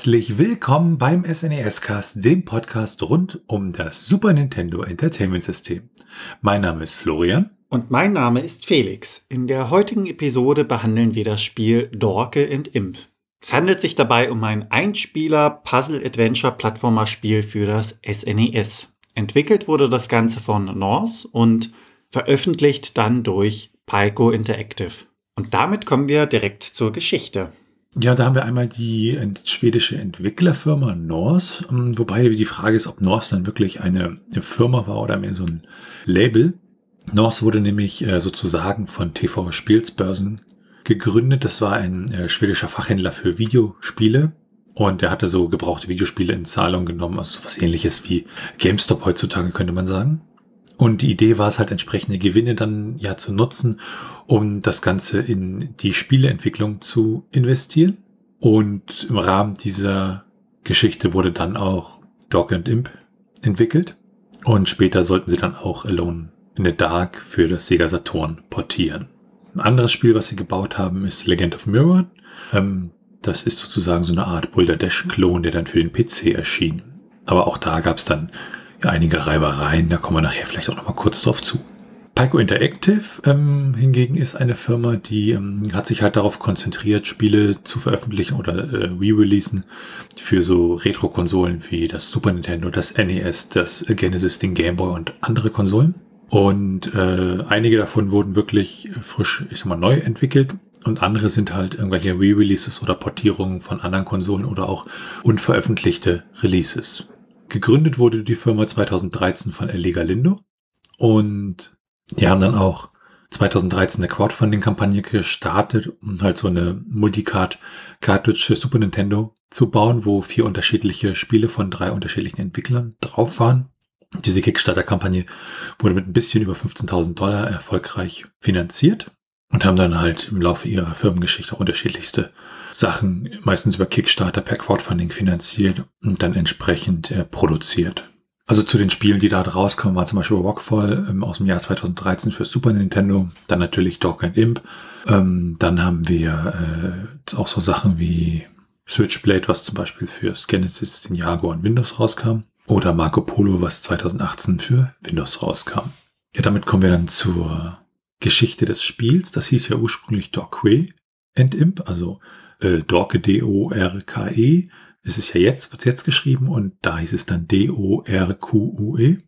Herzlich willkommen beim SNES Cast, dem Podcast rund um das Super Nintendo Entertainment System. Mein Name ist Florian. Und mein Name ist Felix. In der heutigen Episode behandeln wir das Spiel Dorke and Imp. Es handelt sich dabei um ein Einspieler-Puzzle-Adventure-Plattformer-Spiel für das SNES. Entwickelt wurde das Ganze von Norse und veröffentlicht dann durch Pico Interactive. Und damit kommen wir direkt zur Geschichte. Ja, da haben wir einmal die schwedische Entwicklerfirma Norse, ähm, wobei die Frage ist, ob Norse dann wirklich eine Firma war oder mehr so ein Label. Norse wurde nämlich äh, sozusagen von TV Spielsbörsen gegründet. Das war ein äh, schwedischer Fachhändler für Videospiele und er hatte so gebrauchte Videospiele in Zahlung genommen, also was ähnliches wie GameStop heutzutage könnte man sagen. Und die Idee war es halt entsprechende Gewinne dann ja zu nutzen, um das Ganze in die Spieleentwicklung zu investieren. Und im Rahmen dieser Geschichte wurde dann auch Dog and Imp entwickelt. Und später sollten sie dann auch Alone in the Dark für das Sega Saturn portieren. Ein anderes Spiel, was sie gebaut haben, ist Legend of Mirror. Ähm, das ist sozusagen so eine Art Boulder Dash-Klon, der dann für den PC erschien. Aber auch da gab es dann einige Reibereien, da kommen wir nachher vielleicht auch noch mal kurz drauf zu. Pico Interactive ähm, hingegen ist eine Firma, die ähm, hat sich halt darauf konzentriert, Spiele zu veröffentlichen oder äh, re-releasen für so Retro-Konsolen wie das Super Nintendo, das NES, das Genesis, den Game Boy und andere Konsolen. Und äh, einige davon wurden wirklich frisch, ich sag mal, neu entwickelt und andere sind halt irgendwelche Re-Releases oder Portierungen von anderen Konsolen oder auch unveröffentlichte Releases. Gegründet wurde die Firma 2013 von Ellie Galindo und die haben dann auch 2013 eine Crowdfunding-Kampagne gestartet, um halt so eine Multicard-Cartridge für Super Nintendo zu bauen, wo vier unterschiedliche Spiele von drei unterschiedlichen Entwicklern drauf waren. Diese Kickstarter-Kampagne wurde mit ein bisschen über 15.000 Dollar erfolgreich finanziert und haben dann halt im Laufe ihrer Firmengeschichte unterschiedlichste Sachen, meistens über Kickstarter per Crowdfunding finanziert und dann entsprechend äh, produziert. Also zu den Spielen, die da rauskommen, war zum Beispiel Rockfall ähm, aus dem Jahr 2013 für Super Nintendo, dann natürlich Dog and Imp. Ähm, dann haben wir äh, auch so Sachen wie Switchblade, was zum Beispiel für Genesis, den Jaguar und Windows rauskam. Oder Marco Polo, was 2018 für Windows rauskam. Ja, damit kommen wir dann zur Geschichte des Spiels. Das hieß ja ursprünglich Dorkway and Imp, also äh, Dorke D-O-R-K-E. Es ist ja jetzt, wird jetzt geschrieben und da hieß es dann D-O-R-Q-U-E.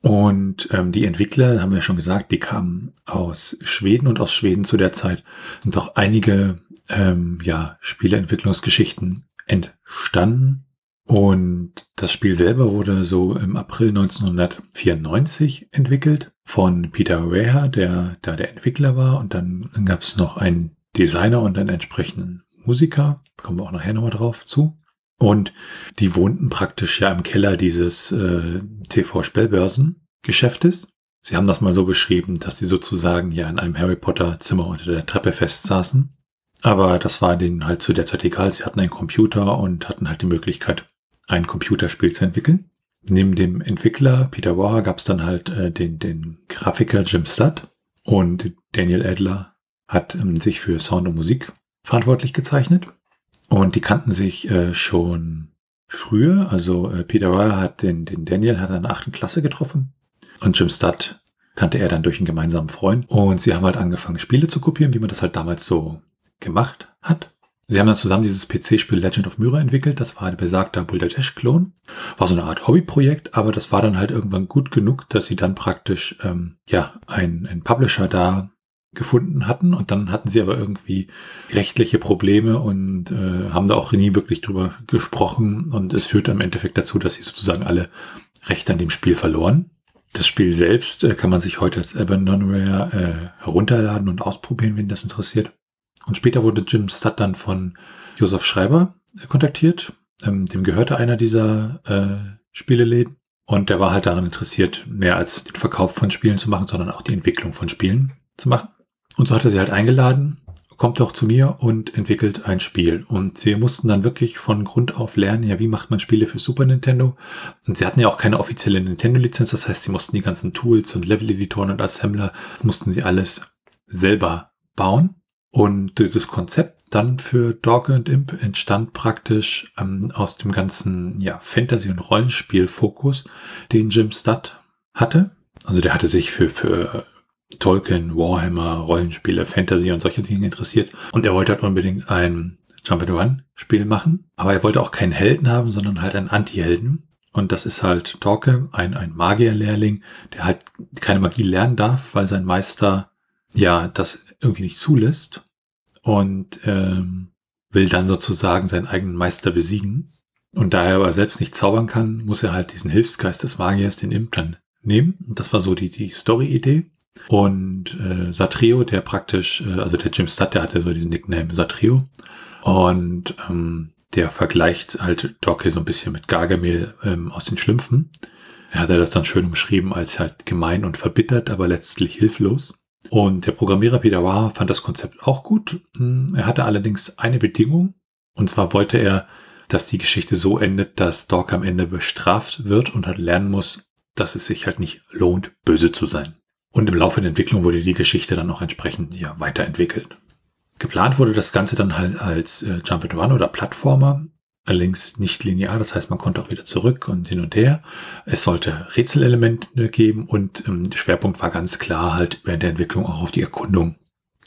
Und ähm, die Entwickler, haben wir schon gesagt, die kamen aus Schweden und aus Schweden zu der Zeit sind auch einige ähm, ja, Spieleentwicklungsgeschichten entstanden. Und das Spiel selber wurde so im April 1994 entwickelt von Peter Rea, der da der Entwickler war. Und dann, gab es noch einen Designer und einen entsprechenden Musiker. kommen wir auch nachher nochmal drauf zu. Und die wohnten praktisch ja im Keller dieses äh, TV-Spellbörsen-Geschäftes. Sie haben das mal so beschrieben, dass sie sozusagen ja in einem Harry Potter Zimmer unter der Treppe festsaßen. Aber das war denen halt zu der Zeit egal. Sie hatten einen Computer und hatten halt die Möglichkeit, ein Computerspiel zu entwickeln. Neben dem Entwickler Peter Warrer gab es dann halt äh, den, den Grafiker Jim Studd und Daniel Adler hat ähm, sich für Sound und Musik verantwortlich gezeichnet. Und die kannten sich äh, schon früher. Also äh, Peter Warrer hat den, den Daniel hat in der achten Klasse getroffen und Jim Studd kannte er dann durch einen gemeinsamen Freund. Und sie haben halt angefangen, Spiele zu kopieren, wie man das halt damals so gemacht hat. Sie haben dann zusammen dieses PC-Spiel Legend of Myra entwickelt. Das war ein besagter Boulder Dash-Klon. War so eine Art Hobbyprojekt, aber das war dann halt irgendwann gut genug, dass sie dann praktisch ähm, ja ein, ein Publisher da gefunden hatten und dann hatten sie aber irgendwie rechtliche Probleme und äh, haben da auch nie wirklich drüber gesprochen und es führte im Endeffekt dazu, dass sie sozusagen alle Rechte an dem Spiel verloren. Das Spiel selbst äh, kann man sich heute als Abandonware äh, herunterladen und ausprobieren, wenn das interessiert. Und später wurde Jim Studd dann von Josef Schreiber äh, kontaktiert. Ähm, dem gehörte einer dieser äh, Spieleläden. Und der war halt daran interessiert, mehr als den Verkauf von Spielen zu machen, sondern auch die Entwicklung von Spielen zu machen. Und so hat er sie halt eingeladen, kommt doch zu mir und entwickelt ein Spiel. Und sie mussten dann wirklich von Grund auf lernen, ja, wie macht man Spiele für Super Nintendo? Und sie hatten ja auch keine offizielle Nintendo-Lizenz, das heißt, sie mussten die ganzen Tools und Level-Editoren und Assembler, das mussten sie alles selber bauen. Und dieses Konzept dann für Dog and Imp entstand praktisch ähm, aus dem ganzen ja, Fantasy- und Rollenspiel-Fokus, den Jim Studd hatte. Also der hatte sich für, für Tolkien, Warhammer, Rollenspiele, Fantasy und solche Dinge interessiert. Und er wollte halt unbedingt ein Jump and Run Spiel machen. Aber er wollte auch keinen Helden haben, sondern halt einen Anti-Helden. Und das ist halt Torque, ein, ein Magierlehrling, der halt keine Magie lernen darf, weil sein Meister ja das irgendwie nicht zulässt und ähm, will dann sozusagen seinen eigenen Meister besiegen. Und da er aber selbst nicht zaubern kann, muss er halt diesen Hilfsgeist des Magiers, den Imp, dann nehmen. Das war so die, die Story-Idee. Und äh, Satrio, der praktisch, äh, also der Jim Studd, der hatte so diesen Nickname Satrio. Und ähm, der vergleicht halt Dokke so ein bisschen mit Gargamel ähm, aus den Schlümpfen. Er hat das dann schön umschrieben als halt gemein und verbittert, aber letztlich hilflos. Und der Programmierer Peter Wahr fand das Konzept auch gut. Hm, er hatte allerdings eine Bedingung. Und zwar wollte er, dass die Geschichte so endet, dass Dork am Ende bestraft wird und halt lernen muss, dass es sich halt nicht lohnt, böse zu sein. Und im Laufe der Entwicklung wurde die Geschichte dann auch entsprechend ja, weiterentwickelt. Geplant wurde das Ganze dann halt als äh, Jump and Run oder Plattformer, allerdings nicht linear, das heißt, man konnte auch wieder zurück und hin und her. Es sollte Rätselelemente geben und ähm, der Schwerpunkt war ganz klar halt während der Entwicklung auch auf die Erkundung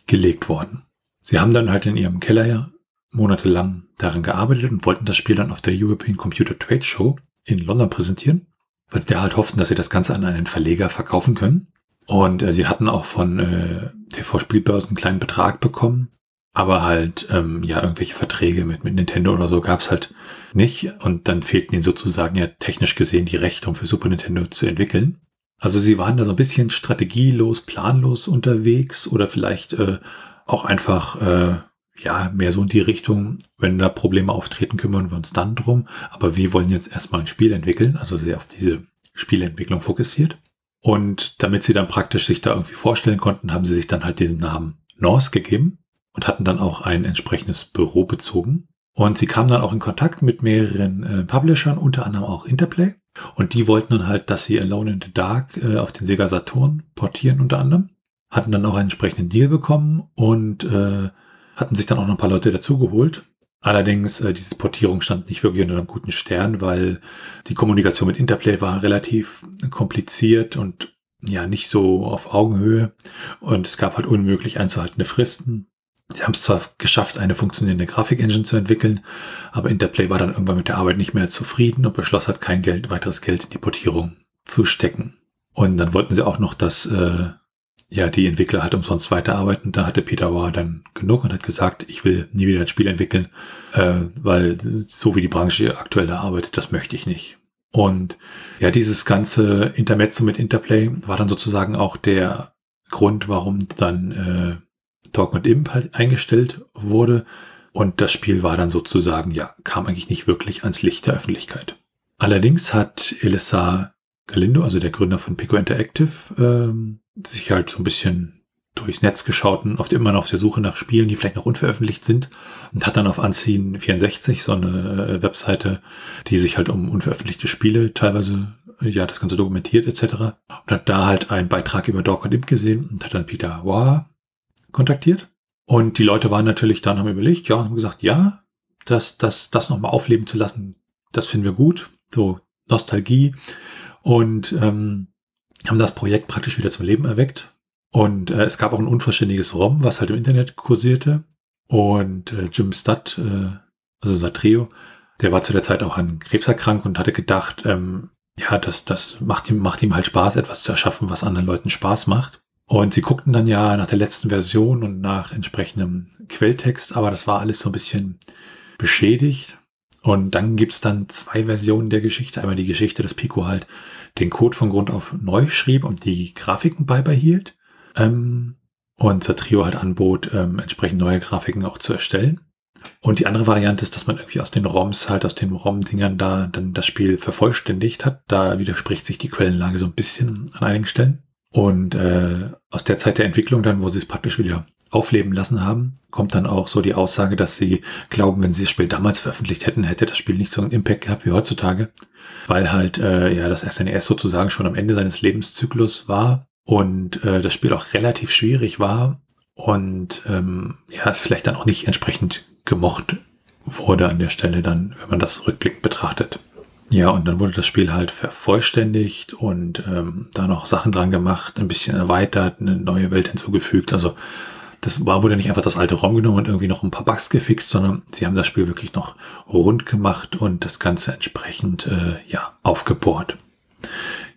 gelegt worden. Sie haben dann halt in ihrem Keller ja monatelang daran gearbeitet und wollten das Spiel dann auf der European Computer Trade Show in London präsentieren, weil sie da halt hofften, dass sie das Ganze an einen Verleger verkaufen können. Und äh, sie hatten auch von äh, TV-Spielbörsen einen kleinen Betrag bekommen, aber halt, ähm, ja, irgendwelche Verträge mit, mit Nintendo oder so gab's halt nicht. Und dann fehlten ihnen sozusagen ja technisch gesehen die Rechte, um für Super Nintendo zu entwickeln. Also sie waren da so ein bisschen strategielos, planlos unterwegs oder vielleicht äh, auch einfach äh, ja mehr so in die Richtung, wenn da Probleme auftreten, kümmern wir uns dann drum. Aber wir wollen jetzt erstmal ein Spiel entwickeln, also sehr auf diese Spieleentwicklung fokussiert. Und damit sie dann praktisch sich da irgendwie vorstellen konnten, haben sie sich dann halt diesen Namen Norse gegeben und hatten dann auch ein entsprechendes Büro bezogen. Und sie kamen dann auch in Kontakt mit mehreren äh, Publishern, unter anderem auch Interplay. Und die wollten dann halt, dass sie Alone in the Dark äh, auf den Sega Saturn portieren unter anderem. Hatten dann auch einen entsprechenden Deal bekommen und äh, hatten sich dann auch noch ein paar Leute dazugeholt. Allerdings, äh, diese Portierung stand nicht wirklich unter einem guten Stern, weil die Kommunikation mit Interplay war relativ kompliziert und ja, nicht so auf Augenhöhe. Und es gab halt unmöglich einzuhaltende Fristen. Sie haben es zwar geschafft, eine funktionierende Grafik-Engine zu entwickeln, aber Interplay war dann irgendwann mit der Arbeit nicht mehr zufrieden und beschloss halt kein Geld, weiteres Geld in die Portierung zu stecken. Und dann wollten sie auch noch, dass äh, ja die Entwickler halt umsonst weiterarbeiten. Da hatte Peter War dann genug und hat gesagt, ich will nie wieder ein Spiel entwickeln, äh, weil so wie die Branche aktuell arbeitet, das möchte ich nicht. Und ja, dieses ganze Intermezzo mit Interplay war dann sozusagen auch der Grund, warum dann äh, Talk und Imp halt eingestellt wurde. Und das Spiel war dann sozusagen, ja, kam eigentlich nicht wirklich ans Licht der Öffentlichkeit. Allerdings hat Elisa Galindo, also der Gründer von Pico Interactive, ähm, sich halt so ein bisschen durchs Netz geschaut und oft immer noch auf der Suche nach Spielen, die vielleicht noch unveröffentlicht sind und hat dann auf Anziehen 64 so eine äh, Webseite, die sich halt um unveröffentlichte Spiele teilweise ja das Ganze dokumentiert etc. und hat da halt einen Beitrag über Dog und Imp gesehen und hat dann Peter Wow kontaktiert. Und die Leute waren natürlich dann, haben überlegt, ja, haben gesagt, ja, das, das, das nochmal aufleben zu lassen, das finden wir gut. So Nostalgie. Und ähm, haben das Projekt praktisch wieder zum Leben erweckt. Und äh, es gab auch ein unvollständiges ROM, was halt im Internet kursierte. Und äh, Jim Studd, äh, also Satreo, der war zu der Zeit auch an Krebs erkrankt und hatte gedacht, ähm, ja, das, das macht ihm, macht ihm halt Spaß, etwas zu erschaffen, was anderen Leuten Spaß macht. Und sie guckten dann ja nach der letzten Version und nach entsprechendem Quelltext, aber das war alles so ein bisschen beschädigt. Und dann gibt's dann zwei Versionen der Geschichte. Einmal die Geschichte, dass Pico halt den Code von Grund auf neu schrieb und die Grafiken beibehielt. Ähm, und Satrio halt anbot, ähm, entsprechend neue Grafiken auch zu erstellen. Und die andere Variante ist, dass man irgendwie aus den ROMs halt, aus den ROM-Dingern da dann das Spiel vervollständigt hat. Da widerspricht sich die Quellenlage so ein bisschen an einigen Stellen. Und äh, aus der Zeit der Entwicklung dann, wo sie es praktisch wieder aufleben lassen haben, kommt dann auch so die Aussage, dass sie glauben, wenn sie das Spiel damals veröffentlicht hätten, hätte das Spiel nicht so einen Impact gehabt wie heutzutage, weil halt äh, ja das SNES sozusagen schon am Ende seines Lebenszyklus war und äh, das Spiel auch relativ schwierig war und ähm, ja, es vielleicht dann auch nicht entsprechend gemocht wurde an der Stelle dann, wenn man das Rückblick betrachtet. Ja, und dann wurde das Spiel halt vervollständigt und ähm, da noch Sachen dran gemacht, ein bisschen erweitert, eine neue Welt hinzugefügt. Also das war, wurde nicht einfach das alte ROM genommen und irgendwie noch ein paar Bugs gefixt, sondern sie haben das Spiel wirklich noch rund gemacht und das Ganze entsprechend äh, ja, aufgebohrt.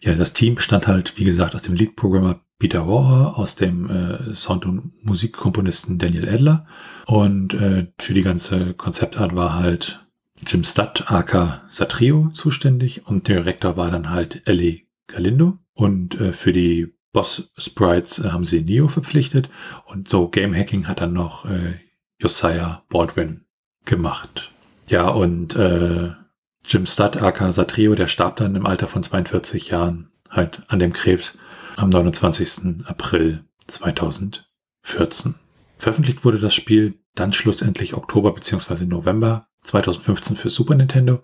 Ja, das Team bestand halt, wie gesagt, aus dem Lead-Programmer Peter Warher, aus dem äh, Sound- und Musikkomponisten Daniel Adler und äh, für die ganze Konzeptart war halt Jim Studd, aka Satrio, zuständig und Direktor war dann halt Ellie Galindo und äh, für die Boss Sprites äh, haben sie Neo verpflichtet und so Game Hacking hat dann noch äh, Josiah Baldwin gemacht. Ja, und äh, Jim Studd, aka Satrio, der starb dann im Alter von 42 Jahren halt an dem Krebs am 29. April 2014. Veröffentlicht wurde das Spiel dann schlussendlich Oktober bzw. November 2015 für Super Nintendo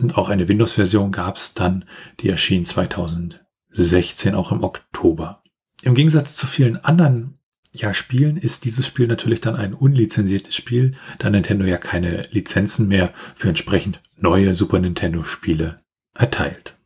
und auch eine Windows-Version gab es dann, die erschien 2016 auch im Oktober. Im Gegensatz zu vielen anderen ja, Spielen ist dieses Spiel natürlich dann ein unlizenziertes Spiel, da Nintendo ja keine Lizenzen mehr für entsprechend neue Super Nintendo Spiele erteilt.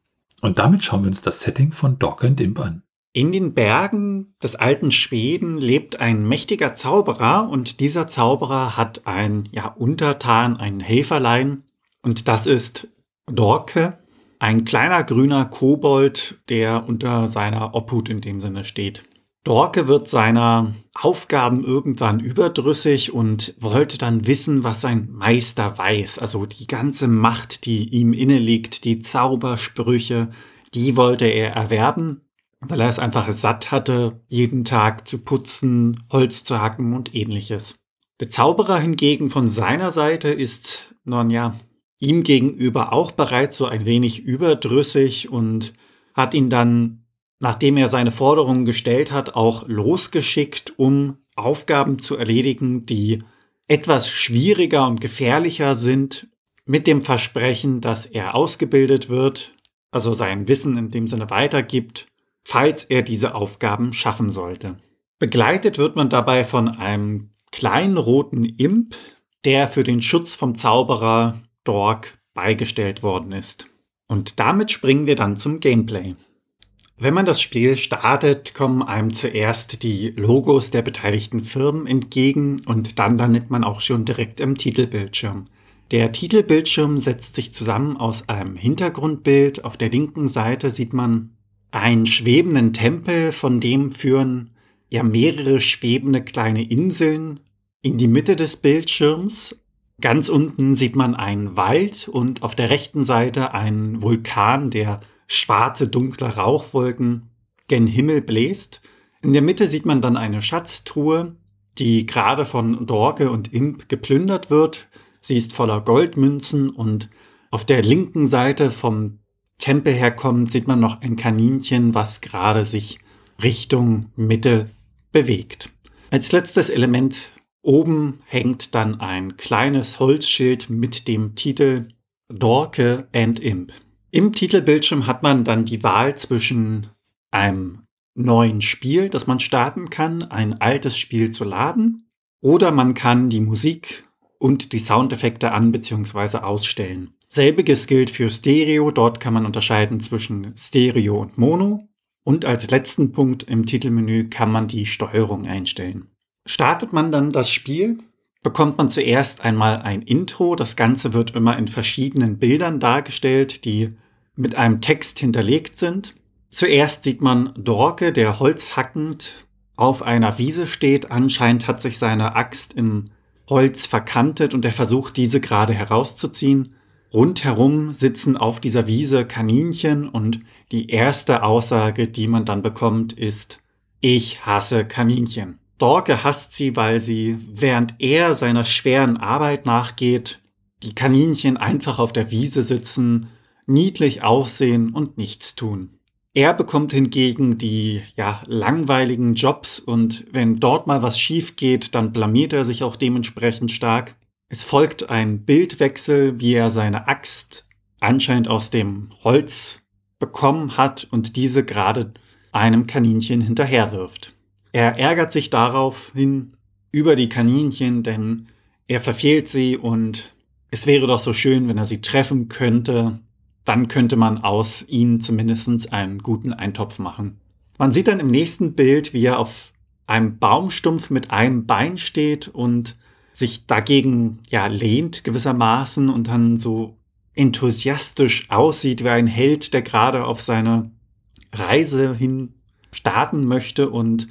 Und damit schauen wir uns das Setting von Dog and Imp an. In den Bergen des alten Schweden lebt ein mächtiger Zauberer und dieser Zauberer hat ein ja, Untertan, ein Helferlein und das ist Dorke, ein kleiner grüner Kobold, der unter seiner Obhut in dem Sinne steht. Dorke wird seiner Aufgaben irgendwann überdrüssig und wollte dann wissen, was sein Meister weiß. Also die ganze Macht, die ihm inne liegt, die Zaubersprüche, die wollte er erwerben weil er es einfach satt hatte, jeden Tag zu putzen, Holz zu hacken und ähnliches. Der Zauberer hingegen von seiner Seite ist, nun ja, ihm gegenüber auch bereits so ein wenig überdrüssig und hat ihn dann, nachdem er seine Forderungen gestellt hat, auch losgeschickt, um Aufgaben zu erledigen, die etwas schwieriger und gefährlicher sind, mit dem Versprechen, dass er ausgebildet wird, also sein Wissen in dem Sinne weitergibt falls er diese Aufgaben schaffen sollte. Begleitet wird man dabei von einem kleinen roten Imp, der für den Schutz vom Zauberer Dork beigestellt worden ist. Und damit springen wir dann zum Gameplay. Wenn man das Spiel startet, kommen einem zuerst die Logos der beteiligten Firmen entgegen und dann landet man auch schon direkt im Titelbildschirm. Der Titelbildschirm setzt sich zusammen aus einem Hintergrundbild. Auf der linken Seite sieht man einen schwebenden Tempel, von dem führen ja mehrere schwebende kleine Inseln in die Mitte des Bildschirms. Ganz unten sieht man einen Wald und auf der rechten Seite einen Vulkan, der schwarze, dunkle Rauchwolken gen Himmel bläst. In der Mitte sieht man dann eine Schatztruhe, die gerade von Dorge und Imp geplündert wird. Sie ist voller Goldmünzen und auf der linken Seite vom Tempel herkommt, sieht man noch ein Kaninchen, was gerade sich Richtung Mitte bewegt. Als letztes Element oben hängt dann ein kleines Holzschild mit dem Titel Dorke and Imp. Im Titelbildschirm hat man dann die Wahl zwischen einem neuen Spiel, das man starten kann, ein altes Spiel zu laden, oder man kann die Musik und die Soundeffekte an bzw. ausstellen. Selbiges gilt für Stereo. Dort kann man unterscheiden zwischen Stereo und Mono. Und als letzten Punkt im Titelmenü kann man die Steuerung einstellen. Startet man dann das Spiel, bekommt man zuerst einmal ein Intro. Das Ganze wird immer in verschiedenen Bildern dargestellt, die mit einem Text hinterlegt sind. Zuerst sieht man Dorke, der holzhackend auf einer Wiese steht. Anscheinend hat sich seine Axt im Holz verkantet und er versucht, diese gerade herauszuziehen. Rundherum sitzen auf dieser Wiese Kaninchen und die erste Aussage, die man dann bekommt, ist, ich hasse Kaninchen. Dorke hasst sie, weil sie, während er seiner schweren Arbeit nachgeht, die Kaninchen einfach auf der Wiese sitzen, niedlich aussehen und nichts tun. Er bekommt hingegen die ja langweiligen Jobs und wenn dort mal was schief geht, dann blamiert er sich auch dementsprechend stark. Es folgt ein Bildwechsel, wie er seine Axt anscheinend aus dem Holz bekommen hat und diese gerade einem Kaninchen hinterherwirft. Er ärgert sich daraufhin über die Kaninchen, denn er verfehlt sie und es wäre doch so schön, wenn er sie treffen könnte. Dann könnte man aus ihnen zumindest einen guten Eintopf machen. Man sieht dann im nächsten Bild, wie er auf einem Baumstumpf mit einem Bein steht und sich dagegen ja lehnt gewissermaßen und dann so enthusiastisch aussieht wie ein Held, der gerade auf seine Reise hin starten möchte und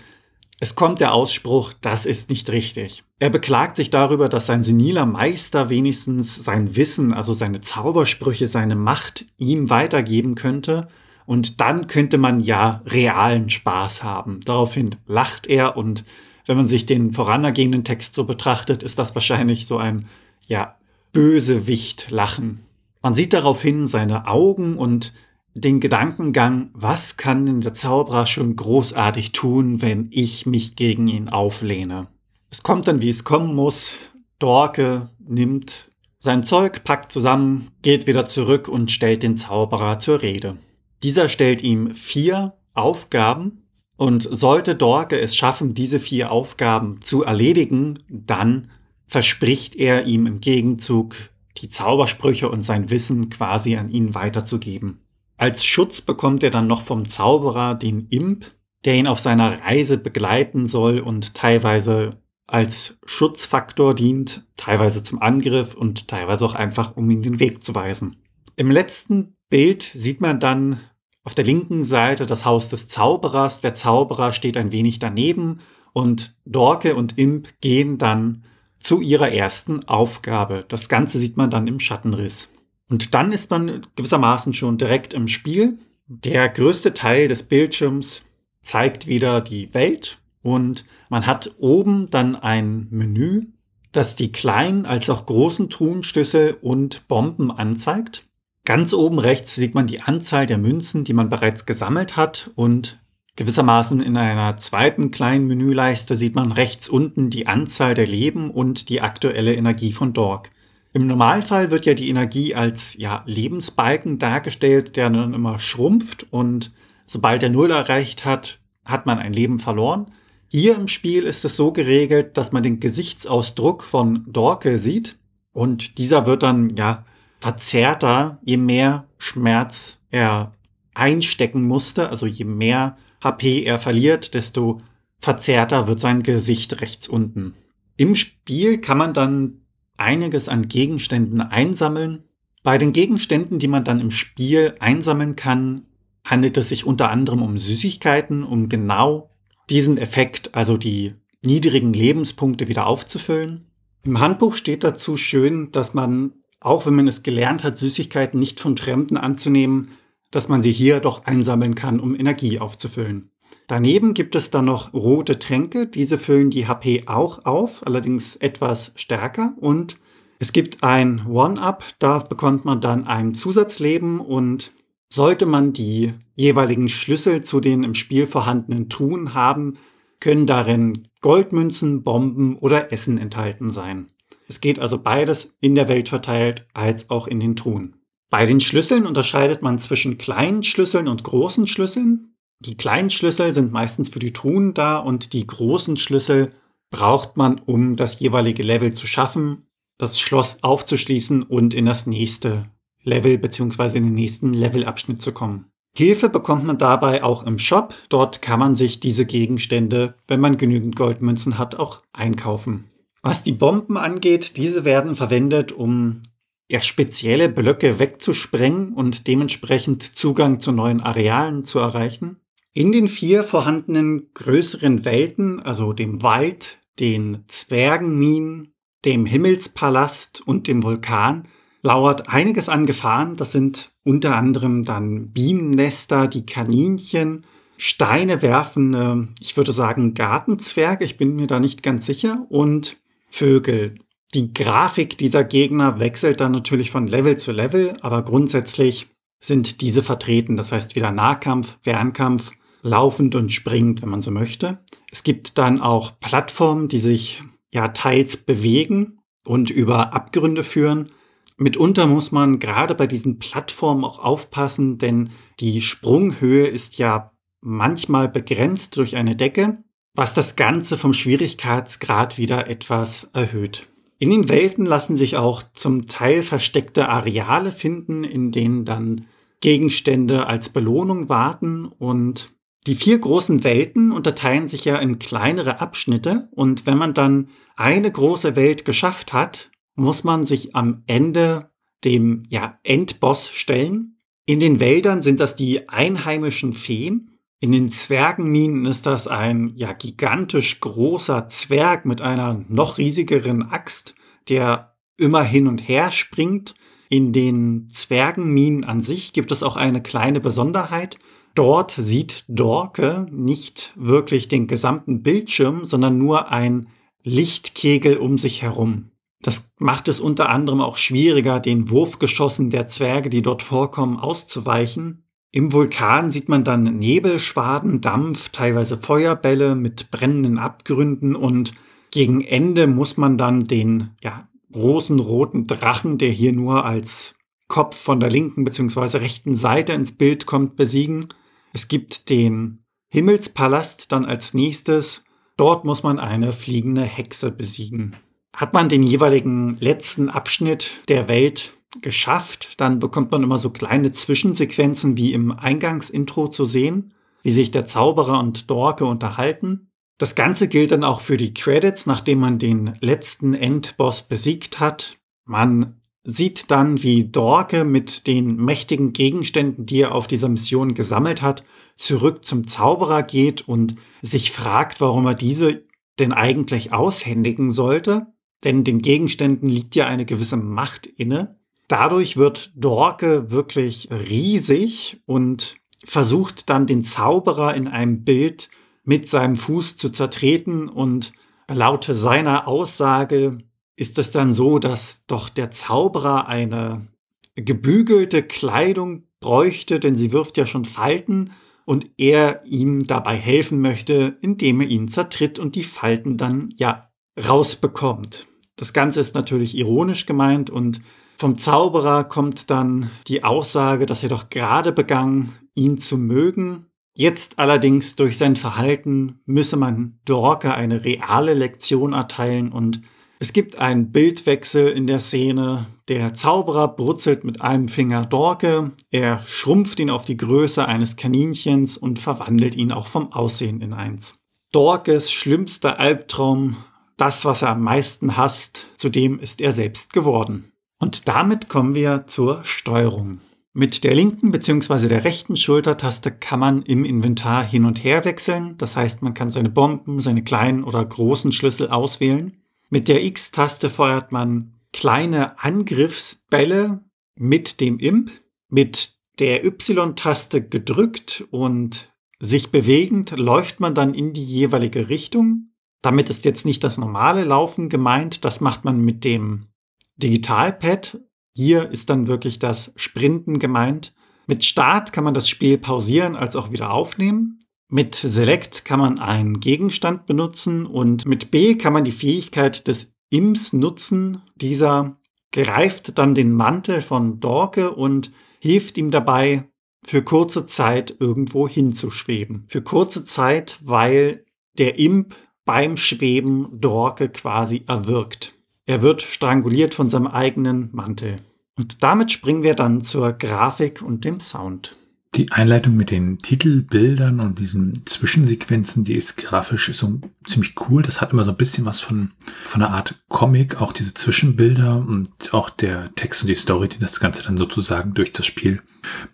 es kommt der Ausspruch, das ist nicht richtig. Er beklagt sich darüber, dass sein seniler Meister wenigstens sein Wissen, also seine Zaubersprüche, seine Macht ihm weitergeben könnte. Und dann könnte man ja realen Spaß haben. Daraufhin lacht er und wenn man sich den vorangehenden Text so betrachtet, ist das wahrscheinlich so ein, ja, Bösewicht-Lachen. Man sieht daraufhin seine Augen und den Gedankengang, was kann denn der Zauberer schon großartig tun, wenn ich mich gegen ihn auflehne? Es kommt dann, wie es kommen muss. Dorke nimmt sein Zeug, packt zusammen, geht wieder zurück und stellt den Zauberer zur Rede. Dieser stellt ihm vier Aufgaben und sollte Dorke es schaffen, diese vier Aufgaben zu erledigen, dann verspricht er ihm im Gegenzug die Zaubersprüche und sein Wissen quasi an ihn weiterzugeben. Als Schutz bekommt er dann noch vom Zauberer den Imp, der ihn auf seiner Reise begleiten soll und teilweise als Schutzfaktor dient, teilweise zum Angriff und teilweise auch einfach, um ihn den Weg zu weisen. Im letzten Bild sieht man dann auf der linken Seite das Haus des Zauberers. Der Zauberer steht ein wenig daneben und Dorke und Imp gehen dann zu ihrer ersten Aufgabe. Das Ganze sieht man dann im Schattenriss. Und dann ist man gewissermaßen schon direkt im Spiel. Der größte Teil des Bildschirms zeigt wieder die Welt und man hat oben dann ein Menü, das die kleinen als auch großen Truhenschlüssel und Bomben anzeigt. Ganz oben rechts sieht man die Anzahl der Münzen, die man bereits gesammelt hat und gewissermaßen in einer zweiten kleinen Menüleiste sieht man rechts unten die Anzahl der Leben und die aktuelle Energie von Dork. Im Normalfall wird ja die Energie als ja, Lebensbalken dargestellt, der dann immer schrumpft und sobald er Null erreicht hat, hat man ein Leben verloren. Hier im Spiel ist es so geregelt, dass man den Gesichtsausdruck von Dorke sieht und dieser wird dann ja verzerrter, je mehr Schmerz er einstecken musste, also je mehr HP er verliert, desto verzerrter wird sein Gesicht rechts unten. Im Spiel kann man dann einiges an Gegenständen einsammeln. Bei den Gegenständen, die man dann im Spiel einsammeln kann, handelt es sich unter anderem um Süßigkeiten, um genau diesen Effekt, also die niedrigen Lebenspunkte wieder aufzufüllen. Im Handbuch steht dazu schön, dass man, auch wenn man es gelernt hat, Süßigkeiten nicht von Fremden anzunehmen, dass man sie hier doch einsammeln kann, um Energie aufzufüllen. Daneben gibt es dann noch rote Tränke. Diese füllen die HP auch auf, allerdings etwas stärker. Und es gibt ein One-Up, da bekommt man dann ein Zusatzleben und sollte man die jeweiligen Schlüssel zu den im Spiel vorhandenen Truhen haben, können darin Goldmünzen, Bomben oder Essen enthalten sein. Es geht also beides in der Welt verteilt als auch in den Truhen. Bei den Schlüsseln unterscheidet man zwischen kleinen Schlüsseln und großen Schlüsseln. Die kleinen Schlüssel sind meistens für die Truhen da und die großen Schlüssel braucht man, um das jeweilige Level zu schaffen, das Schloss aufzuschließen und in das nächste Level bzw. in den nächsten Levelabschnitt zu kommen. Hilfe bekommt man dabei auch im Shop. Dort kann man sich diese Gegenstände, wenn man genügend Goldmünzen hat, auch einkaufen. Was die Bomben angeht, diese werden verwendet, um ja, spezielle Blöcke wegzusprengen und dementsprechend Zugang zu neuen Arealen zu erreichen. In den vier vorhandenen größeren Welten, also dem Wald, den Zwergenminen, dem Himmelspalast und dem Vulkan, lauert einiges an Gefahren. Das sind unter anderem dann Bienennester, die Kaninchen, Steine werfende, ich würde sagen Gartenzwerge, ich bin mir da nicht ganz sicher, und Vögel. Die Grafik dieser Gegner wechselt dann natürlich von Level zu Level, aber grundsätzlich sind diese vertreten. Das heißt wieder Nahkampf, Fernkampf, laufend und springend, wenn man so möchte. Es gibt dann auch Plattformen, die sich ja teils bewegen und über Abgründe führen. Mitunter muss man gerade bei diesen Plattformen auch aufpassen, denn die Sprunghöhe ist ja manchmal begrenzt durch eine Decke. Was das Ganze vom Schwierigkeitsgrad wieder etwas erhöht. In den Welten lassen sich auch zum Teil versteckte Areale finden, in denen dann Gegenstände als Belohnung warten und die vier großen Welten unterteilen sich ja in kleinere Abschnitte und wenn man dann eine große Welt geschafft hat, muss man sich am Ende dem ja, Endboss stellen. In den Wäldern sind das die einheimischen Feen. In den Zwergenminen ist das ein ja gigantisch großer Zwerg mit einer noch riesigeren Axt, der immer hin und her springt. In den Zwergenminen an sich gibt es auch eine kleine Besonderheit. Dort sieht Dorke nicht wirklich den gesamten Bildschirm, sondern nur ein Lichtkegel um sich herum. Das macht es unter anderem auch schwieriger, den Wurfgeschossen der Zwerge, die dort vorkommen, auszuweichen. Im Vulkan sieht man dann Nebelschwaden, Dampf, teilweise Feuerbälle mit brennenden Abgründen und gegen Ende muss man dann den ja, großen roten Drachen, der hier nur als Kopf von der linken bzw. rechten Seite ins Bild kommt, besiegen. Es gibt den Himmelspalast dann als nächstes. Dort muss man eine fliegende Hexe besiegen. Hat man den jeweiligen letzten Abschnitt der Welt geschafft, dann bekommt man immer so kleine Zwischensequenzen wie im Eingangsintro zu sehen, wie sich der Zauberer und Dorke unterhalten. Das Ganze gilt dann auch für die Credits, nachdem man den letzten Endboss besiegt hat. Man sieht dann, wie Dorke mit den mächtigen Gegenständen, die er auf dieser Mission gesammelt hat, zurück zum Zauberer geht und sich fragt, warum er diese denn eigentlich aushändigen sollte. Denn den Gegenständen liegt ja eine gewisse Macht inne. Dadurch wird Dorke wirklich riesig und versucht dann den Zauberer in einem Bild mit seinem Fuß zu zertreten und laut seiner Aussage ist es dann so, dass doch der Zauberer eine gebügelte Kleidung bräuchte, denn sie wirft ja schon Falten und er ihm dabei helfen möchte, indem er ihn zertritt und die Falten dann ja rausbekommt. Das Ganze ist natürlich ironisch gemeint und vom Zauberer kommt dann die Aussage, dass er doch gerade begann, ihn zu mögen. Jetzt allerdings durch sein Verhalten müsse man Dorke eine reale Lektion erteilen und es gibt einen Bildwechsel in der Szene. Der Zauberer brutzelt mit einem Finger Dorke, er schrumpft ihn auf die Größe eines Kaninchens und verwandelt ihn auch vom Aussehen in eins. Dorkes schlimmster Albtraum, das, was er am meisten hasst, zu dem ist er selbst geworden. Und damit kommen wir zur Steuerung. Mit der linken bzw. der rechten Schultertaste kann man im Inventar hin und her wechseln. Das heißt, man kann seine Bomben, seine kleinen oder großen Schlüssel auswählen. Mit der X-Taste feuert man kleine Angriffsbälle mit dem Imp. Mit der Y-Taste gedrückt und sich bewegend läuft man dann in die jeweilige Richtung. Damit ist jetzt nicht das normale Laufen gemeint, das macht man mit dem Digitalpad. Hier ist dann wirklich das Sprinten gemeint. Mit Start kann man das Spiel pausieren als auch wieder aufnehmen. Mit Select kann man einen Gegenstand benutzen und mit B kann man die Fähigkeit des Imps nutzen. Dieser greift dann den Mantel von Dorke und hilft ihm dabei, für kurze Zeit irgendwo hinzuschweben. Für kurze Zeit, weil der Imp beim Schweben Dorke quasi erwirkt. Er wird stranguliert von seinem eigenen Mantel. Und damit springen wir dann zur Grafik und dem Sound. Die Einleitung mit den Titelbildern und diesen Zwischensequenzen, die ist grafisch so ziemlich cool. Das hat immer so ein bisschen was von, von einer Art Comic, auch diese Zwischenbilder und auch der Text und die Story, die das Ganze dann sozusagen durch das Spiel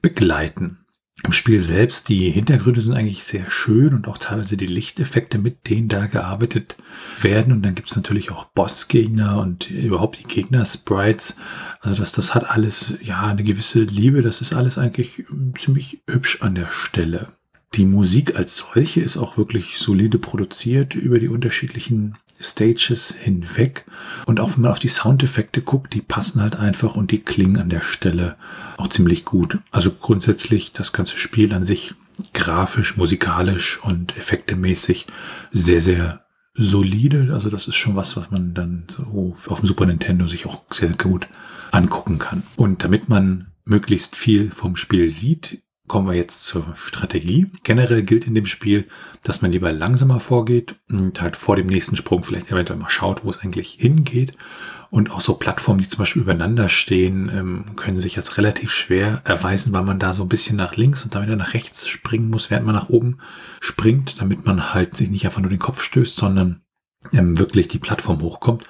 begleiten. Im Spiel selbst, die Hintergründe sind eigentlich sehr schön und auch teilweise die Lichteffekte, mit denen da gearbeitet werden. Und dann gibt es natürlich auch Bossgegner und überhaupt die Gegner-Sprites. Also das, das hat alles ja eine gewisse Liebe. Das ist alles eigentlich ziemlich hübsch an der Stelle. Die Musik als solche ist auch wirklich solide produziert über die unterschiedlichen Stages hinweg. Und auch wenn man auf die Soundeffekte guckt, die passen halt einfach und die klingen an der Stelle auch ziemlich gut. Also grundsätzlich das ganze Spiel an sich grafisch, musikalisch und effektemäßig sehr, sehr solide. Also das ist schon was, was man dann so auf dem Super Nintendo sich auch sehr gut angucken kann. Und damit man möglichst viel vom Spiel sieht, kommen wir jetzt zur Strategie. Generell gilt in dem Spiel, dass man lieber langsamer vorgeht und halt vor dem nächsten Sprung vielleicht eventuell mal schaut, wo es eigentlich hingeht. Und auch so Plattformen, die zum Beispiel übereinander stehen, ähm, können sich als relativ schwer erweisen, weil man da so ein bisschen nach links und dann wieder nach rechts springen muss, während man nach oben springt, damit man halt sich nicht einfach nur den Kopf stößt, sondern ähm, wirklich die Plattform hochkommt.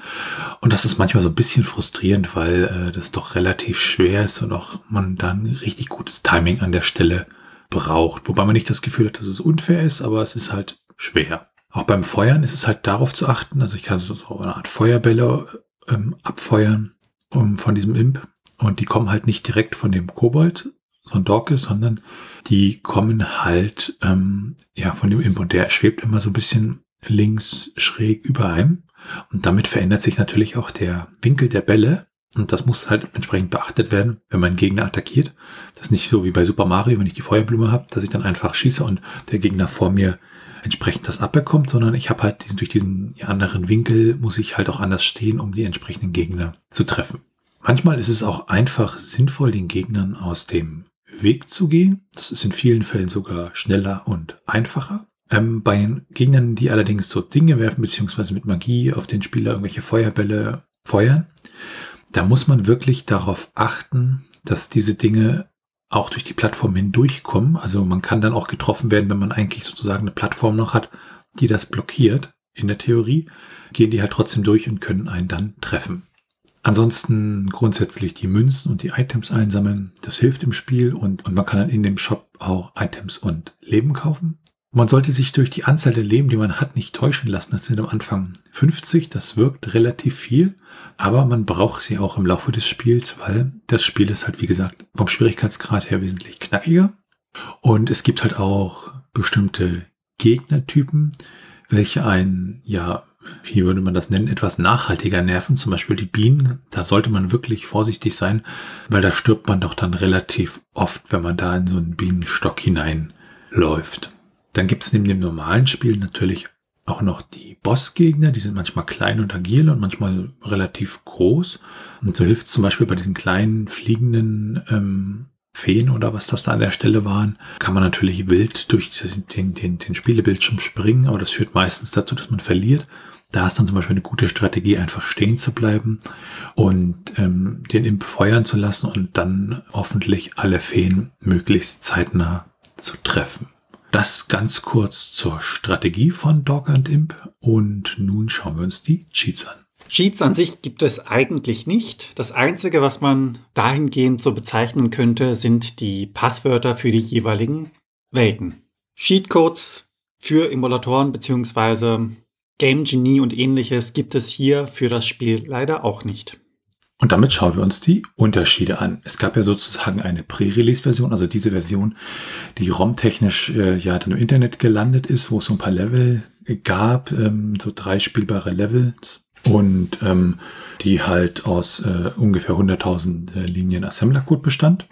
Und das ist manchmal so ein bisschen frustrierend, weil äh, das doch relativ schwer ist und auch man dann richtig gutes Timing an der Stelle braucht. Wobei man nicht das Gefühl hat, dass es unfair ist, aber es ist halt schwer. Auch beim Feuern ist es halt darauf zu achten. Also ich kann so eine Art Feuerbälle ähm, abfeuern um, von diesem Imp. Und die kommen halt nicht direkt von dem Kobold, von Dorcas, sondern die kommen halt ähm, ja von dem Imp. Und der schwebt immer so ein bisschen links schräg über einem. Und damit verändert sich natürlich auch der Winkel der Bälle. Und das muss halt entsprechend beachtet werden, wenn man Gegner attackiert. Das ist nicht so wie bei Super Mario, wenn ich die Feuerblume habe, dass ich dann einfach schieße und der Gegner vor mir entsprechend das abbekommt, sondern ich habe halt diesen, durch diesen anderen Winkel muss ich halt auch anders stehen, um die entsprechenden Gegner zu treffen. Manchmal ist es auch einfach sinnvoll, den Gegnern aus dem Weg zu gehen. Das ist in vielen Fällen sogar schneller und einfacher. Ähm, bei Gegnern, die allerdings so Dinge werfen, beziehungsweise mit Magie auf den Spieler irgendwelche Feuerbälle feuern, da muss man wirklich darauf achten, dass diese Dinge auch durch die Plattform hindurchkommen. Also man kann dann auch getroffen werden, wenn man eigentlich sozusagen eine Plattform noch hat, die das blockiert. In der Theorie gehen die halt trotzdem durch und können einen dann treffen. Ansonsten grundsätzlich die Münzen und die Items einsammeln. Das hilft im Spiel und, und man kann dann in dem Shop auch Items und Leben kaufen. Man sollte sich durch die Anzahl der Leben, die man hat, nicht täuschen lassen. Das sind am Anfang 50, das wirkt relativ viel, aber man braucht sie auch im Laufe des Spiels, weil das Spiel ist halt, wie gesagt, vom Schwierigkeitsgrad her wesentlich knackiger. Und es gibt halt auch bestimmte Gegnertypen, welche einen, ja, wie würde man das nennen, etwas nachhaltiger nerven, zum Beispiel die Bienen. Da sollte man wirklich vorsichtig sein, weil da stirbt man doch dann relativ oft, wenn man da in so einen Bienenstock hineinläuft. Dann gibt es neben dem normalen Spiel natürlich auch noch die Bossgegner, die sind manchmal klein und agil und manchmal relativ groß. Und so hilft zum Beispiel bei diesen kleinen fliegenden ähm, Feen oder was das da an der Stelle waren, kann man natürlich wild durch den, den, den Spielebildschirm springen, aber das führt meistens dazu, dass man verliert. Da ist dann zum Beispiel eine gute Strategie, einfach stehen zu bleiben und ähm, den Imp feuern zu lassen und dann hoffentlich alle Feen möglichst zeitnah zu treffen. Das ganz kurz zur Strategie von Dog and Imp und nun schauen wir uns die Cheats an. Cheats an sich gibt es eigentlich nicht. Das Einzige, was man dahingehend so bezeichnen könnte, sind die Passwörter für die jeweiligen Welten. Cheatcodes für Emulatoren bzw. Game Genie und ähnliches gibt es hier für das Spiel leider auch nicht. Und damit schauen wir uns die Unterschiede an. Es gab ja sozusagen eine Pre-Release-Version, also diese Version, die ROM-technisch äh, ja dann im Internet gelandet ist, wo es so ein paar Level gab, ähm, so drei spielbare Levels und ähm, die halt aus äh, ungefähr 100.000 äh, Linien Assembler-Code bestand.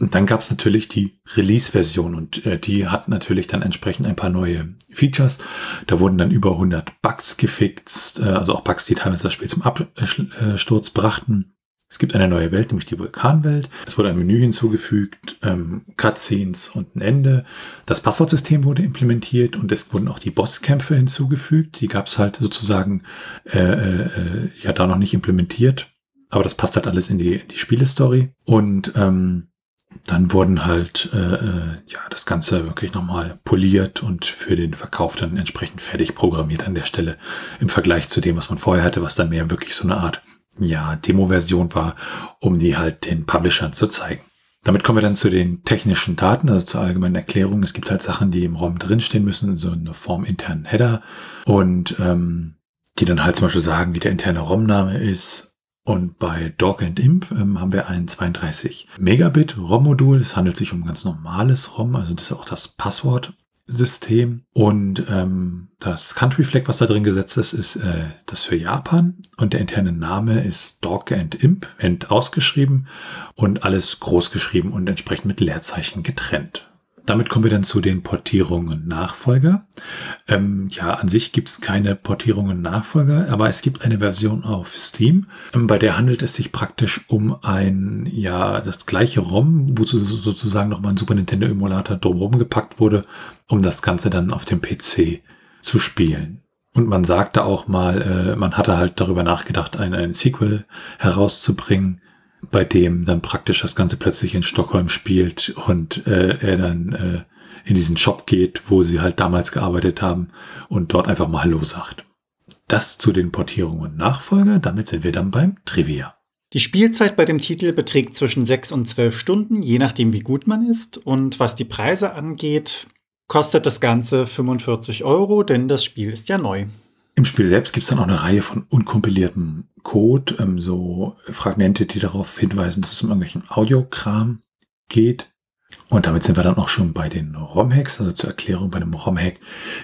Und dann gab es natürlich die Release-Version und äh, die hat natürlich dann entsprechend ein paar neue Features. Da wurden dann über 100 Bugs gefixt, äh, also auch Bugs, die teilweise das Spiel zum Absturz brachten. Es gibt eine neue Welt, nämlich die Vulkanwelt. Es wurde ein Menü hinzugefügt, ähm, Cutscenes und ein Ende. Das Passwortsystem wurde implementiert und es wurden auch die Bosskämpfe hinzugefügt. Die gab es halt sozusagen äh, äh, ja da noch nicht implementiert. Aber das passt halt alles in die, in die Spielestory. Und ähm, dann wurden halt äh, äh, ja das Ganze wirklich nochmal poliert und für den Verkauf dann entsprechend fertig programmiert an der Stelle im Vergleich zu dem, was man vorher hatte, was dann mehr wirklich so eine Art ja Demo-Version war, um die halt den Publishern zu zeigen. Damit kommen wir dann zu den technischen Daten, also zur allgemeinen Erklärung. Es gibt halt Sachen, die im ROM drinstehen müssen, so eine Form internen Header und ähm, die dann halt zum Beispiel sagen, wie der interne ROM-Name ist, und bei Dog and Imp ähm, haben wir ein 32 Megabit ROM-Modul. Es handelt sich um ein ganz normales ROM, also das ist auch das Passwortsystem. Und ähm, das Country Flag, was da drin gesetzt ist, ist äh, das für Japan. Und der interne Name ist Dog and Imp, end ausgeschrieben und alles groß geschrieben und entsprechend mit Leerzeichen getrennt. Damit kommen wir dann zu den Portierungen Nachfolger. Ähm, ja, an sich gibt es keine Portierungen Nachfolger, aber es gibt eine Version auf Steam, ähm, bei der handelt es sich praktisch um ein, ja, das gleiche ROM, wozu sozusagen nochmal ein Super Nintendo Emulator drumherum gepackt wurde, um das Ganze dann auf dem PC zu spielen. Und man sagte auch mal, äh, man hatte halt darüber nachgedacht, ein, ein Sequel herauszubringen, bei dem dann praktisch das Ganze plötzlich in Stockholm spielt und äh, er dann äh, in diesen Shop geht, wo sie halt damals gearbeitet haben und dort einfach mal Hallo sagt. Das zu den Portierungen Nachfolger, damit sind wir dann beim Trivia. Die Spielzeit bei dem Titel beträgt zwischen 6 und 12 Stunden, je nachdem wie gut man ist. Und was die Preise angeht, kostet das Ganze 45 Euro, denn das Spiel ist ja neu. Im Spiel selbst gibt es dann auch eine Reihe von unkompiliertem Code, ähm, so Fragmente, die darauf hinweisen, dass es um irgendwelchen Audiokram geht. Und damit sind wir dann auch schon bei den ROM-Hacks. Also zur Erklärung, bei einem ROM-Hack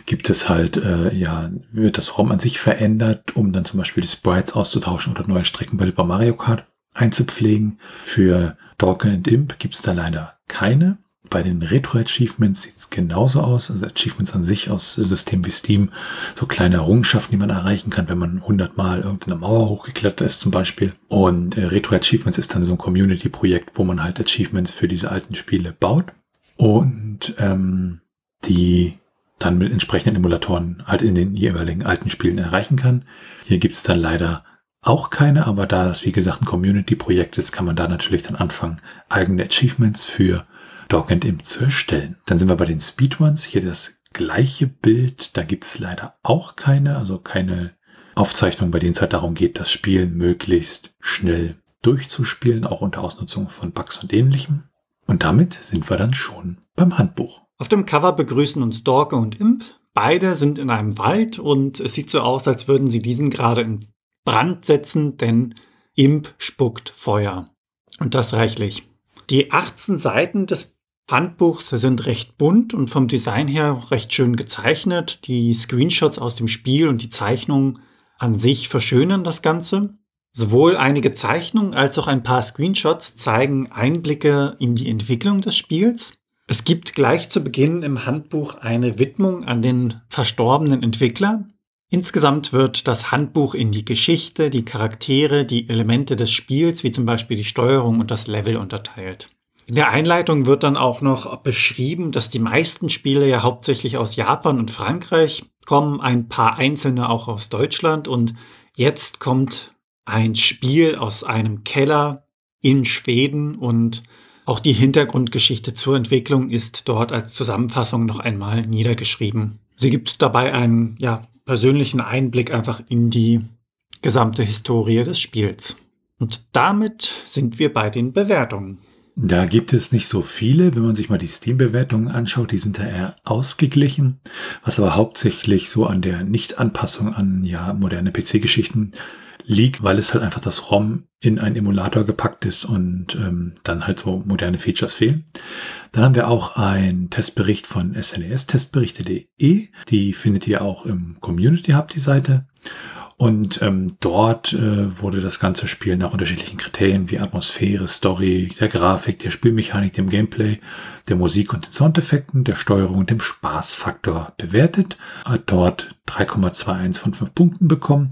gibt es halt, äh, ja, wird das ROM an sich verändert, um dann zum Beispiel die Sprites auszutauschen oder neue Strecken bei Super Mario Kart einzupflegen. Für Dogge and Imp gibt es da leider keine. Bei den Retro-Achievements sieht es genauso aus. Also Achievements an sich aus Systemen wie Steam, so kleine Errungenschaften, die man erreichen kann, wenn man 100 Mal irgendeine Mauer hochgeklettert ist zum Beispiel. Und äh, Retro-Achievements ist dann so ein Community-Projekt, wo man halt Achievements für diese alten Spiele baut und ähm, die dann mit entsprechenden Emulatoren halt in den jeweiligen alten Spielen erreichen kann. Hier gibt es dann leider auch keine, aber da das wie gesagt ein Community-Projekt ist, kann man da natürlich dann anfangen, eigene Achievements für Dog Imp zu erstellen. Dann sind wir bei den Speedruns. Hier das gleiche Bild. Da gibt's leider auch keine, also keine Aufzeichnung, bei denen es halt darum geht, das Spiel möglichst schnell durchzuspielen, auch unter Ausnutzung von Bugs und ähnlichem. Und damit sind wir dann schon beim Handbuch. Auf dem Cover begrüßen uns Dorke und Imp. Beide sind in einem Wald und es sieht so aus, als würden sie diesen gerade in Brand setzen, denn Imp spuckt Feuer. Und das reichlich. Die 18 Seiten des Handbuchs sind recht bunt und vom Design her recht schön gezeichnet. Die Screenshots aus dem Spiel und die Zeichnungen an sich verschönern das Ganze. Sowohl einige Zeichnungen als auch ein paar Screenshots zeigen Einblicke in die Entwicklung des Spiels. Es gibt gleich zu Beginn im Handbuch eine Widmung an den verstorbenen Entwickler. Insgesamt wird das Handbuch in die Geschichte, die Charaktere, die Elemente des Spiels, wie zum Beispiel die Steuerung und das Level unterteilt. In der Einleitung wird dann auch noch beschrieben, dass die meisten Spiele ja hauptsächlich aus Japan und Frankreich kommen, ein paar einzelne auch aus Deutschland und jetzt kommt ein Spiel aus einem Keller in Schweden und auch die Hintergrundgeschichte zur Entwicklung ist dort als Zusammenfassung noch einmal niedergeschrieben. Sie gibt dabei einen ja, persönlichen Einblick einfach in die gesamte Historie des Spiels. Und damit sind wir bei den Bewertungen. Da gibt es nicht so viele, wenn man sich mal die Steam-Bewertungen anschaut, die sind da eher ausgeglichen, was aber hauptsächlich so an der Nicht-Anpassung an ja moderne PC-Geschichten liegt, weil es halt einfach das ROM in einen Emulator gepackt ist und ähm, dann halt so moderne Features fehlen. Dann haben wir auch einen Testbericht von SNES, testberichte.de. Die findet ihr auch im Community Hub, die Seite. Und ähm, dort äh, wurde das ganze Spiel nach unterschiedlichen Kriterien wie Atmosphäre, Story, der Grafik, der Spielmechanik, dem Gameplay, der Musik und den Soundeffekten, der Steuerung und dem Spaßfaktor bewertet. Hat dort 3,21 von 5 Punkten bekommen,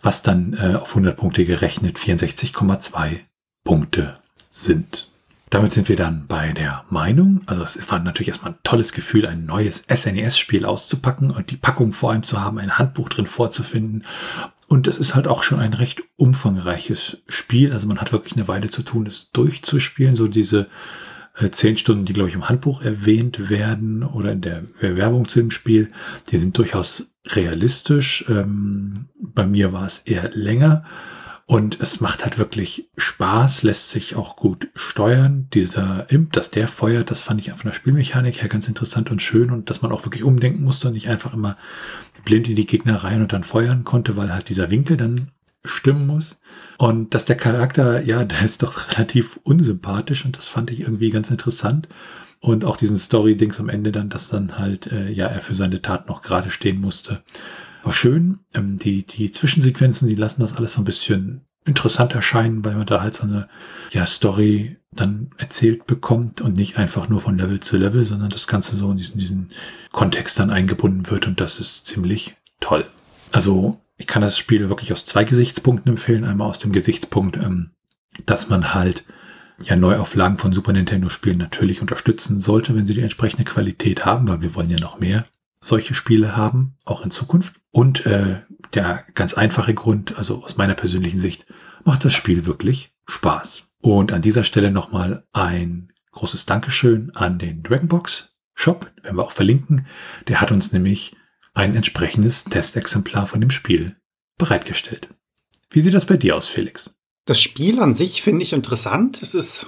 was dann äh, auf 100 Punkte gerechnet 64,2 Punkte sind. Damit sind wir dann bei der Meinung. Also es war natürlich erstmal ein tolles Gefühl, ein neues SNES-Spiel auszupacken und die Packung vor allem zu haben, ein Handbuch drin vorzufinden. Und es ist halt auch schon ein recht umfangreiches Spiel. Also man hat wirklich eine Weile zu tun, es durchzuspielen. So diese äh, zehn Stunden, die, glaube ich, im Handbuch erwähnt werden oder in der Werbung zu dem Spiel, die sind durchaus realistisch. Ähm, bei mir war es eher länger. Und es macht halt wirklich Spaß, lässt sich auch gut steuern. Dieser Imp, dass der feuert, das fand ich von der Spielmechanik her ganz interessant und schön und dass man auch wirklich umdenken musste und nicht einfach immer blind in die Gegner rein und dann feuern konnte, weil halt dieser Winkel dann stimmen muss. Und dass der Charakter, ja, der ist doch relativ unsympathisch und das fand ich irgendwie ganz interessant. Und auch diesen Story-Dings am Ende dann, dass dann halt, äh, ja, er für seine Tat noch gerade stehen musste war schön. Ähm, die, die Zwischensequenzen, die lassen das alles so ein bisschen interessant erscheinen, weil man da halt so eine ja, Story dann erzählt bekommt und nicht einfach nur von Level zu Level, sondern das Ganze so in diesen, diesen Kontext dann eingebunden wird und das ist ziemlich toll. Also ich kann das Spiel wirklich aus zwei Gesichtspunkten empfehlen. Einmal aus dem Gesichtspunkt, ähm, dass man halt ja Neuauflagen von Super Nintendo Spielen natürlich unterstützen sollte, wenn sie die entsprechende Qualität haben, weil wir wollen ja noch mehr solche Spiele haben, auch in Zukunft. Und äh, der ganz einfache Grund, also aus meiner persönlichen Sicht, macht das Spiel wirklich Spaß. Und an dieser Stelle nochmal ein großes Dankeschön an den Dragonbox Shop, werden wir auch verlinken. Der hat uns nämlich ein entsprechendes Testexemplar von dem Spiel bereitgestellt. Wie sieht das bei dir aus, Felix? Das Spiel an sich finde ich interessant. Es ist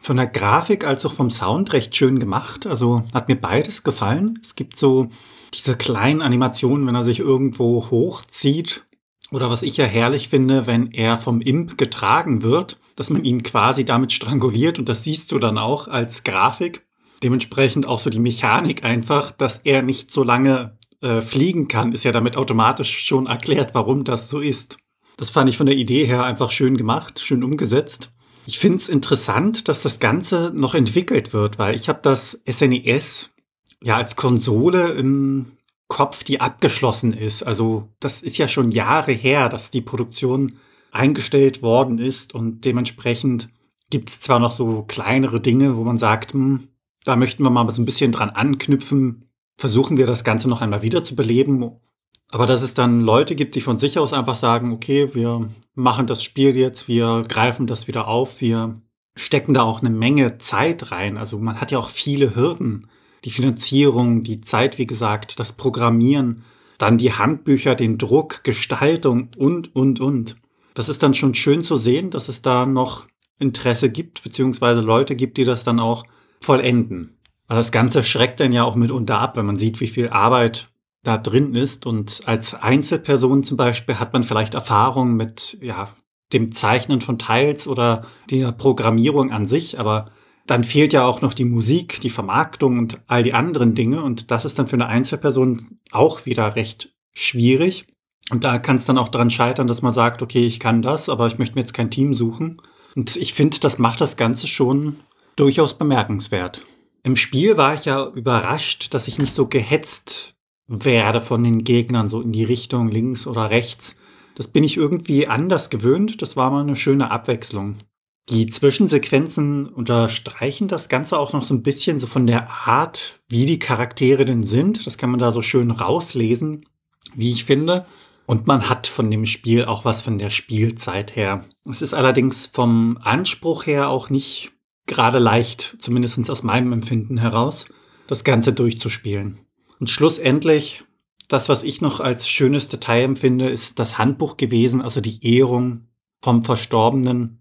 von der Grafik als auch vom Sound recht schön gemacht. Also hat mir beides gefallen. Es gibt so diese kleinen Animationen, wenn er sich irgendwo hochzieht. Oder was ich ja herrlich finde, wenn er vom Imp getragen wird, dass man ihn quasi damit stranguliert und das siehst du dann auch als Grafik. Dementsprechend auch so die Mechanik einfach, dass er nicht so lange äh, fliegen kann, ist ja damit automatisch schon erklärt, warum das so ist. Das fand ich von der Idee her einfach schön gemacht, schön umgesetzt. Ich finde es interessant, dass das Ganze noch entwickelt wird, weil ich habe das SNES e ja als Konsole im Kopf, die abgeschlossen ist. Also das ist ja schon Jahre her, dass die Produktion eingestellt worden ist und dementsprechend gibt es zwar noch so kleinere Dinge, wo man sagt, hm, da möchten wir mal so ein bisschen dran anknüpfen, versuchen wir das Ganze noch einmal wieder zu beleben. Aber dass es dann Leute gibt, die von sich aus einfach sagen, okay, wir machen das Spiel jetzt, wir greifen das wieder auf, wir stecken da auch eine Menge Zeit rein. Also man hat ja auch viele Hürden. Die Finanzierung, die Zeit, wie gesagt, das Programmieren, dann die Handbücher, den Druck, Gestaltung und, und, und. Das ist dann schon schön zu sehen, dass es da noch Interesse gibt, beziehungsweise Leute gibt, die das dann auch vollenden. Aber das Ganze schreckt dann ja auch mitunter ab, wenn man sieht, wie viel Arbeit da drin ist. Und als Einzelperson zum Beispiel hat man vielleicht Erfahrung mit ja, dem Zeichnen von Teils oder der Programmierung an sich, aber dann fehlt ja auch noch die Musik, die Vermarktung und all die anderen Dinge. Und das ist dann für eine Einzelperson auch wieder recht schwierig. Und da kann es dann auch daran scheitern, dass man sagt, okay, ich kann das, aber ich möchte mir jetzt kein Team suchen. Und ich finde, das macht das Ganze schon durchaus bemerkenswert. Im Spiel war ich ja überrascht, dass ich nicht so gehetzt werde von den Gegnern, so in die Richtung links oder rechts. Das bin ich irgendwie anders gewöhnt. Das war mal eine schöne Abwechslung. Die Zwischensequenzen unterstreichen das Ganze auch noch so ein bisschen so von der Art, wie die Charaktere denn sind. Das kann man da so schön rauslesen, wie ich finde. Und man hat von dem Spiel auch was von der Spielzeit her. Es ist allerdings vom Anspruch her auch nicht gerade leicht, zumindest aus meinem Empfinden heraus, das Ganze durchzuspielen. Und schlussendlich, das, was ich noch als schönes Detail empfinde, ist das Handbuch gewesen, also die Ehrung vom Verstorbenen.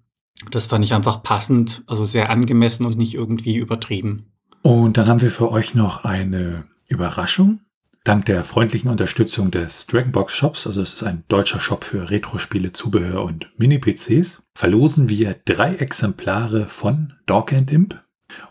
Das fand ich einfach passend, also sehr angemessen und nicht irgendwie übertrieben. Und dann haben wir für euch noch eine Überraschung. Dank der freundlichen Unterstützung des Dragonbox Shops, also es ist ein deutscher Shop für Retro-Spiele, Zubehör und Mini-PCs, verlosen wir drei Exemplare von Dog and Imp.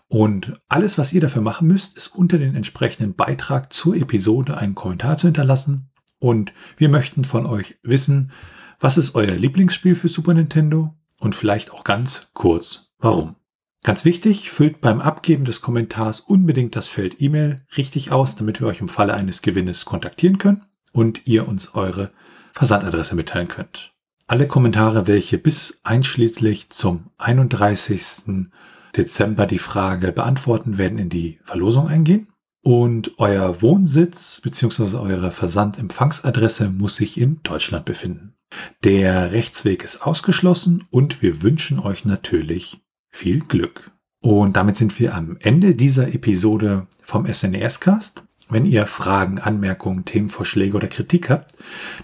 Und alles, was ihr dafür machen müsst, ist unter den entsprechenden Beitrag zur Episode einen Kommentar zu hinterlassen. Und wir möchten von euch wissen, was ist euer Lieblingsspiel für Super Nintendo? Und vielleicht auch ganz kurz, warum. Ganz wichtig, füllt beim Abgeben des Kommentars unbedingt das Feld E-Mail richtig aus, damit wir euch im Falle eines Gewinnes kontaktieren können und ihr uns eure Versandadresse mitteilen könnt. Alle Kommentare, welche bis einschließlich zum 31. Dezember die Frage beantworten, werden in die Verlosung eingehen. Und euer Wohnsitz bzw. eure Versandempfangsadresse muss sich in Deutschland befinden. Der Rechtsweg ist ausgeschlossen und wir wünschen euch natürlich viel Glück. Und damit sind wir am Ende dieser Episode vom SNES-Cast. Wenn ihr Fragen, Anmerkungen, Themenvorschläge oder Kritik habt,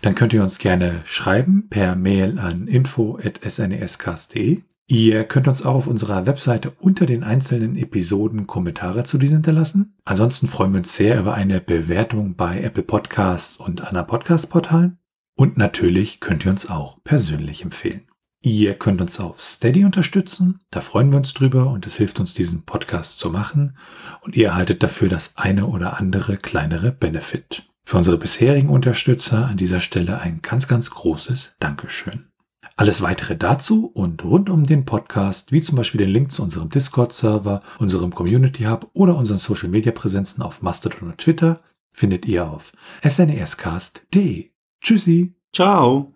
dann könnt ihr uns gerne schreiben per Mail an info.snescast.de. Ihr könnt uns auch auf unserer Webseite unter den einzelnen Episoden Kommentare zu diesen hinterlassen. Ansonsten freuen wir uns sehr über eine Bewertung bei Apple Podcasts und anderen Podcast-Portalen. Und natürlich könnt ihr uns auch persönlich empfehlen. Ihr könnt uns auf Steady unterstützen. Da freuen wir uns drüber und es hilft uns, diesen Podcast zu machen. Und ihr erhaltet dafür das eine oder andere kleinere Benefit. Für unsere bisherigen Unterstützer an dieser Stelle ein ganz, ganz großes Dankeschön. Alles weitere dazu und rund um den Podcast, wie zum Beispiel den Link zu unserem Discord-Server, unserem Community Hub oder unseren Social Media Präsenzen auf Mastodon und Twitter, findet ihr auf snescast.de. Tschüssi. Ciao.